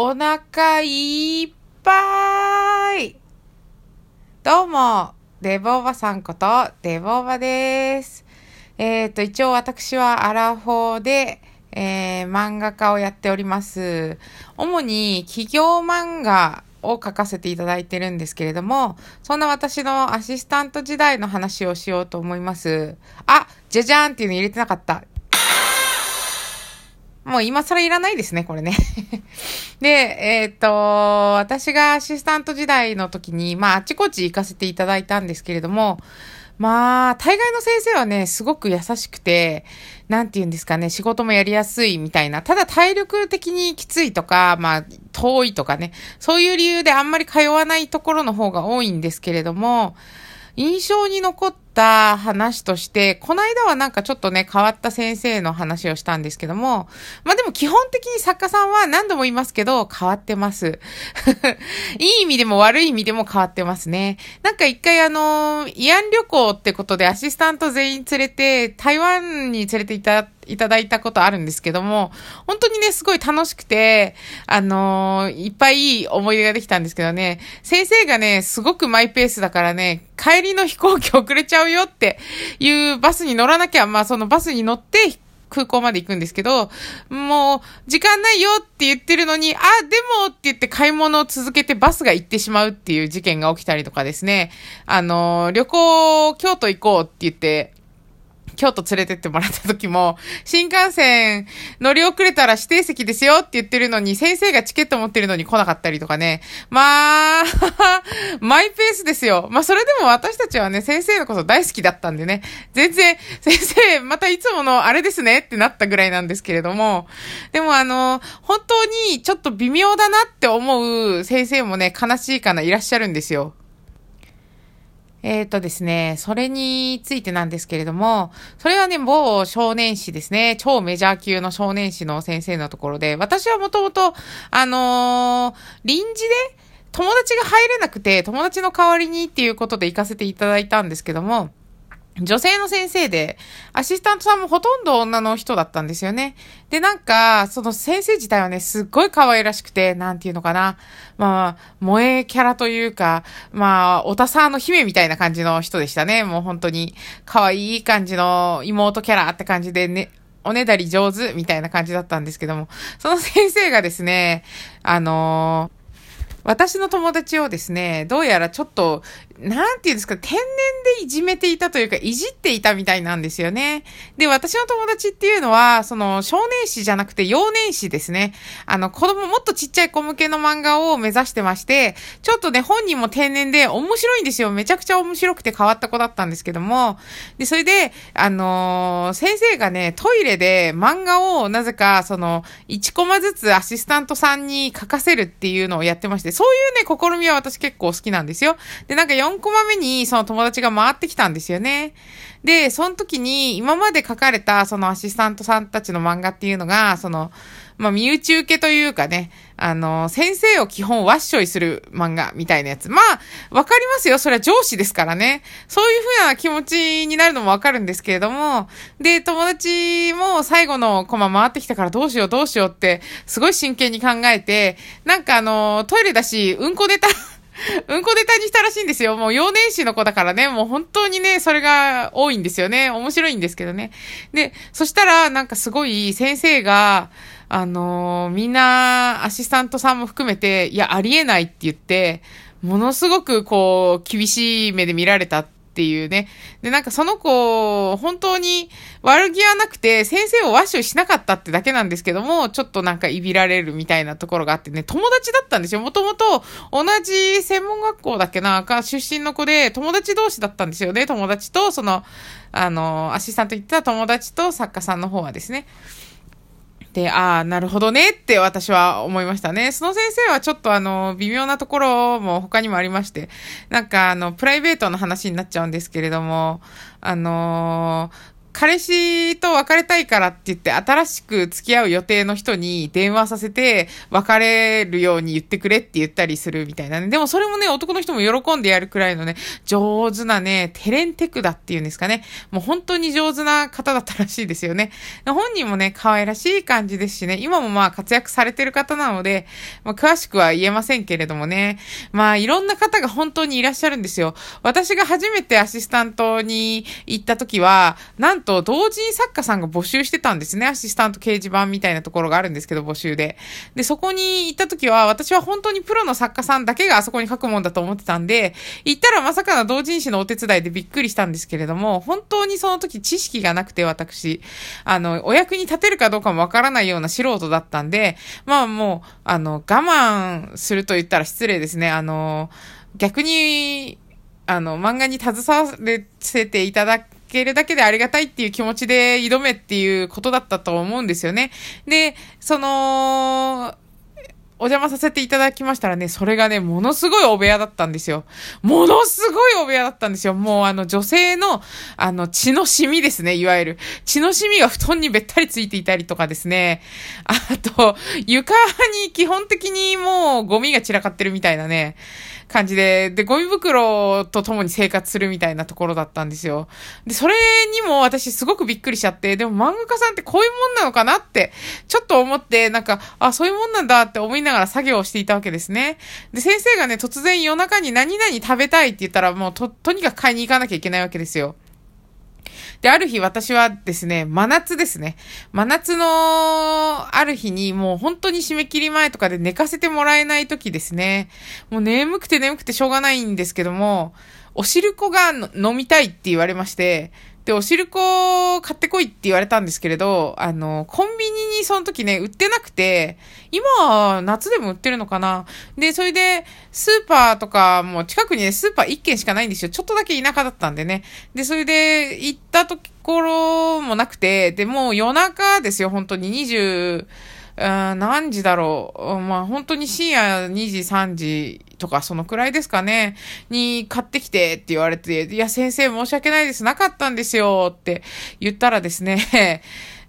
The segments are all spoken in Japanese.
お腹いっぱいどうも、デボーバさんことデボーバです。えっ、ー、と、一応私はアラフォーで、えー、漫画家をやっております。主に企業漫画を書かせていただいてるんですけれども、そんな私のアシスタント時代の話をしようと思います。あ、じゃじゃーんっていうの入れてなかった。もう今更いらないですね、これね。で、えー、っと、私がアシスタント時代の時に、まあ、あちこち行かせていただいたんですけれども、まあ、大概の先生はね、すごく優しくて、なんて言うんですかね、仕事もやりやすいみたいな。ただ体力的にきついとか、まあ、遠いとかね、そういう理由であんまり通わないところの方が多いんですけれども、印象に残ってた話として、この間はなんかちょっとね、変わった先生の話をしたんですけども、まあでも基本的に作家さんは何度も言いますけど、変わってます。いい意味でも悪い意味でも変わってますね。なんか一回あの、慰安旅行ってことでアシスタント全員連れて、台湾に連れて行ったいただいたことあるんですけども、本当にね、すごい楽しくて、あのー、いっぱいいい思い出ができたんですけどね、先生がね、すごくマイペースだからね、帰りの飛行機遅れちゃうよっていうバスに乗らなきゃ、まあそのバスに乗って空港まで行くんですけど、もう、時間ないよって言ってるのに、あ、でもって言って買い物を続けてバスが行ってしまうっていう事件が起きたりとかですね。あの、旅行、京都行こうって言って、京都連れてってもらった時も、新幹線乗り遅れたら指定席ですよって言ってるのに、先生がチケット持ってるのに来なかったりとかね。まあ、マイペースですよ。まあそれでも私たちはね、先生のこと大好きだったんでね、全然、先生、またいつものあれですねってなったぐらいなんですけれども、でもあの、本当にちょっと微妙だなって思う先生もね、悲しいかないらっしゃるんですよ。えっ、ー、とですね、それについてなんですけれども、それはね、某少年誌ですね、超メジャー級の少年誌の先生のところで、私はもともと、あのー、臨時で友達が入れなくて、友達の代わりにっていうことで行かせていただいたんですけども、女性の先生で、アシスタントさんもほとんど女の人だったんですよね。で、なんか、その先生自体はね、すっごい可愛らしくて、なんていうのかな。まあ、萌えキャラというか、まあ、おたさんの姫みたいな感じの人でしたね。もう本当に、可愛い感じの妹キャラって感じでね、おねだり上手みたいな感じだったんですけども、その先生がですね、あのー私の友達をですね、どうやらちょっと、なんていうんですか、天然でいじめていたというか、いじっていたみたいなんですよね。で、私の友達っていうのは、その、少年誌じゃなくて幼年誌ですね。あの、子供、もっとちっちゃい子向けの漫画を目指してまして、ちょっとね、本人も天然で面白いんですよ。めちゃくちゃ面白くて変わった子だったんですけども。で、それで、あのー、先生がね、トイレで漫画をなぜか、その、1コマずつアシスタントさんに書かせるっていうのをやってまして、そういうね、試みは私結構好きなんですよ。で、なんか4コマ目にその友達が回ってきたんですよね。で、その時に今まで書かれたそのアシスタントさんたちの漫画っていうのが、その、まあ、身内受けというかね、あの、先生を基本ワッショイする漫画みたいなやつ。まあ、わかりますよ。それは上司ですからね。そういうふうな気持ちになるのもわかるんですけれども、で、友達も最後のコマ回ってきたからどうしようどうしようって、すごい真剣に考えて、なんかあの、トイレだし、うんこネタ うんこネタにしたらしいんですよ。もう幼年誌の子だからね、もう本当にね、それが多いんですよね。面白いんですけどね。で、そしたら、なんかすごい先生が、あのー、みんな、アシスタントさんも含めて、いや、ありえないって言って、ものすごくこう、厳しい目で見られたってていうね。で、なんかその子、本当に悪気はなくて、先生をワッシュしなかったってだけなんですけども、ちょっとなんかいびられるみたいなところがあってね、友達だったんですよ。もともと同じ専門学校だっけな、か出身の子で、友達同士だったんですよね。友達と、その、あの、アシスタント行った友達と作家さんの方はですね。で、ああ、なるほどねって私は思いましたね。その先生はちょっとあの、微妙なところも他にもありまして、なんかあの、プライベートの話になっちゃうんですけれども、あのー彼氏と別れたいからって言って、新しく付き合う予定の人に電話させて、別れるように言ってくれって言ったりするみたいなね。でもそれもね、男の人も喜んでやるくらいのね、上手なね、テレンテクだっていうんですかね。もう本当に上手な方だったらしいですよね。本人もね、可愛らしい感じですしね、今もまあ活躍されてる方なので、まあ、詳しくは言えませんけれどもね。まあいろんな方が本当にいらっしゃるんですよ。私が初めてアシスタントに行った時は、なんとと同人作家さんが募集してたんですね。アシスタント掲示板みたいなところがあるんですけど、募集で。で、そこに行った時は、私は本当にプロの作家さんだけがあそこに書くもんだと思ってたんで、行ったらまさかの同人誌のお手伝いでびっくりしたんですけれども、本当にその時知識がなくて私、あの、お役に立てるかどうかもわからないような素人だったんで、まあもう、あの、我慢すると言ったら失礼ですね。あの、逆に、あの、漫画に携わせていただくけるだけでありがたいっていう気持ちで挑めっていうことだったと思うんですよね。で、その、お邪魔させていただきましたらね、それがね、ものすごいお部屋だったんですよ。ものすごいお部屋だったんですよ。もうあの女性の、あの血のシミですね、いわゆる。血のシミが布団にべったりついていたりとかですね。あと、床に基本的にもうゴミが散らかってるみたいなね。感じで、で、ゴミ袋と共に生活するみたいなところだったんですよ。で、それにも私すごくびっくりしちゃって、でも漫画家さんってこういうもんなのかなって、ちょっと思って、なんか、あ、そういうもんなんだって思いながら作業をしていたわけですね。で、先生がね、突然夜中に何々食べたいって言ったら、もうと、とにかく買いに行かなきゃいけないわけですよ。で、ある日私はですね、真夏ですね。真夏のある日にもう本当に締め切り前とかで寝かせてもらえない時ですね。もう眠くて眠くてしょうがないんですけども、お汁粉が飲みたいって言われまして、で、お汁粉買ってこいって言われたんですけれど、あの、コンビニにその時ね、売ってなくて、今は夏でも売ってるのかなで、それで、スーパーとかもう近くにね、スーパー1軒しかないんですよ。ちょっとだけ田舎だったんでね。で、それで、行ったところもなくて、で、もう夜中ですよ、本当に20、何時だろう。まあ本当に深夜2時、3時とかそのくらいですかね。に買ってきてって言われて、いや先生申し訳ないです。なかったんですよって言ったらですね、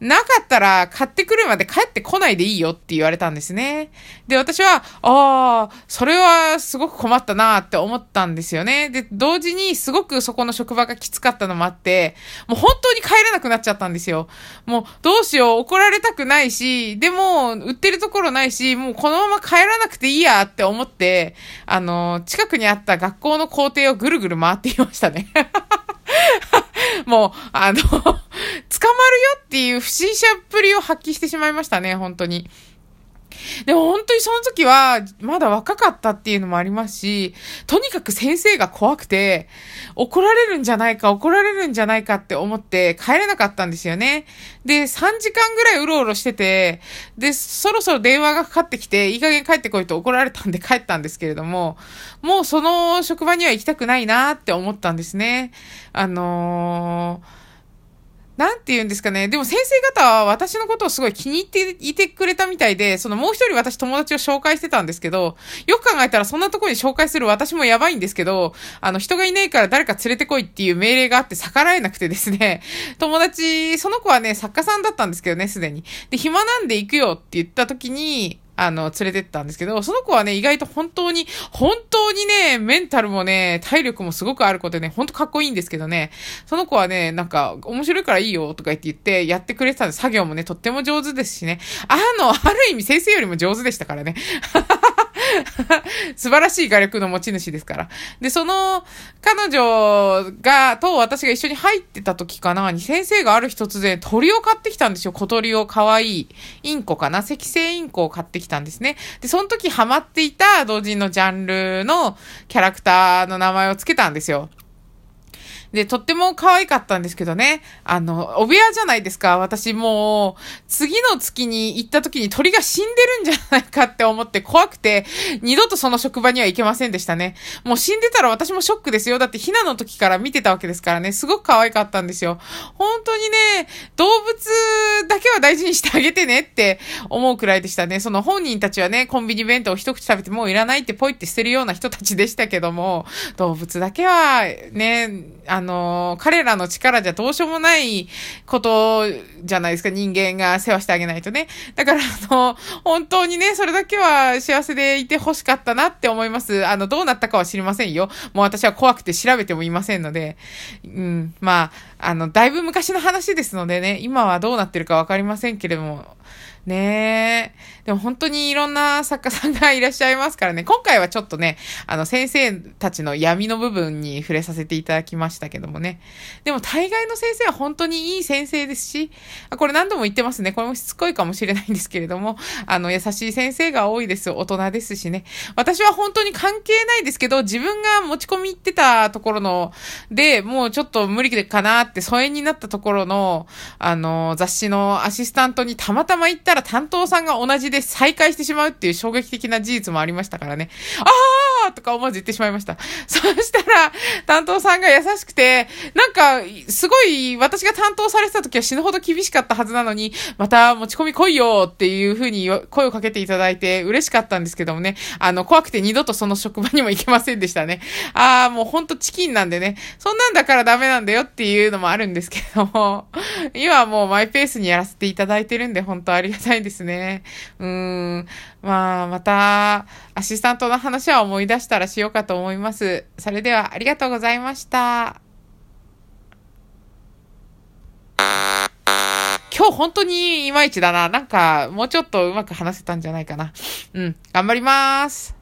なかったら買ってくるまで帰ってこないでいいよって言われたんですね。で、私は、ああ、それはすごく困ったなって思ったんですよね。で、同時にすごくそこの職場がきつかったのもあって、もう本当に帰れなくなっちゃったんですよ。もうどうしよう、怒られたくないし、でも売ってるところないし、もうこのまま帰らなくていいやって思って、あの、近くにあった学校の校庭をぐるぐる回っていましたね。もう、あの、捕まるよっていう不審者っぷりを発揮してしまいましたね、本当に。でも本当にその時は、まだ若かったっていうのもありますし、とにかく先生が怖くて、怒られるんじゃないか、怒られるんじゃないかって思って帰れなかったんですよね。で、3時間ぐらいうろうろしてて、で、そろそろ電話がかかってきて、いい加減帰ってこいと怒られたんで帰ったんですけれども、もうその職場には行きたくないなって思ったんですね。あのーなんて言うんですかね。でも先生方は私のことをすごい気に入っていてくれたみたいで、そのもう一人私友達を紹介してたんですけど、よく考えたらそんなとこに紹介する私もやばいんですけど、あの人がいないから誰か連れてこいっていう命令があって逆らえなくてですね、友達、その子はね、作家さんだったんですけどね、すでに。で、暇なんで行くよって言った時に、あの、連れてったんですけど、その子はね、意外と本当に、本当にね、メンタルもね、体力もすごくある子でね、ほんとかっこいいんですけどね、その子はね、なんか、面白いからいいよとか言って言って、やってくれてたんで、作業もね、とっても上手ですしね、あの、ある意味先生よりも上手でしたからね。素晴らしい画力の持ち主ですから。で、その、彼女が、と私が一緒に入ってた時かな、に先生がある日突然鳥を買ってきたんですよ。小鳥を可愛いインコかな。赤星インコを買ってきたんですね。で、その時ハマっていた同人のジャンルのキャラクターの名前を付けたんですよ。で、とっても可愛かったんですけどね。あの、お部屋じゃないですか。私もう、次の月に行った時に鳥が死んでるんじゃないかって思って怖くて、二度とその職場には行けませんでしたね。もう死んでたら私もショックですよ。だってひなの時から見てたわけですからね。すごく可愛かったんですよ。本当にね、動物だけは大事にしてあげてねって思うくらいでしたね。その本人たちはね、コンビニ弁当を一口食べてもういらないってポイって捨てるような人たちでしたけども、動物だけはね、あの、の、彼らの力じゃどうしようもないことじゃないですか、人間が世話してあげないとね。だから、あの、本当にね、それだけは幸せでいて欲しかったなって思います。あの、どうなったかは知りませんよ。もう私は怖くて調べてもいませんので。うん、まあ、あの、だいぶ昔の話ですのでね、今はどうなってるかわかりませんけれども、ねえ。でも本当にいろんな作家さんがいらっしゃいますからね。今回はちょっとね、あの先生たちの闇の部分に触れさせていただきましたけどもね。でも大概の先生は本当にいい先生ですし、これ何度も言ってますね。これもしつこいかもしれないんですけれども、あの優しい先生が多いです。大人ですしね。私は本当に関係ないですけど、自分が持ち込み行ってたところの、で、もうちょっと無理かなって疎遠になったところの、あの、雑誌のアシスタントにたまたま行ったらら担当さんが同じで再会してしまうっていう衝撃的な事実もありましたからね。あーとか思わず言ってしまいました。そしたら、担当さんが優しくて、なんか、すごい、私が担当されてた時は死ぬほど厳しかったはずなのに、また持ち込み来いよっていう風に声をかけていただいて嬉しかったんですけどもね、あの、怖くて二度とその職場にも行けませんでしたね。あー、もうほんとチキンなんでね、そんなんだからダメなんだよっていうのもあるんですけども、今はもうマイペースにやらせていただいてるんで、本当ありがたいですね。うーん。まあ、また、アシスタントの話は思い出出したらしようかと思います。それでは、ありがとうございました。今日本当にいまいちだな。なんか、もうちょっとうまく話せたんじゃないかな。うん。頑張ります。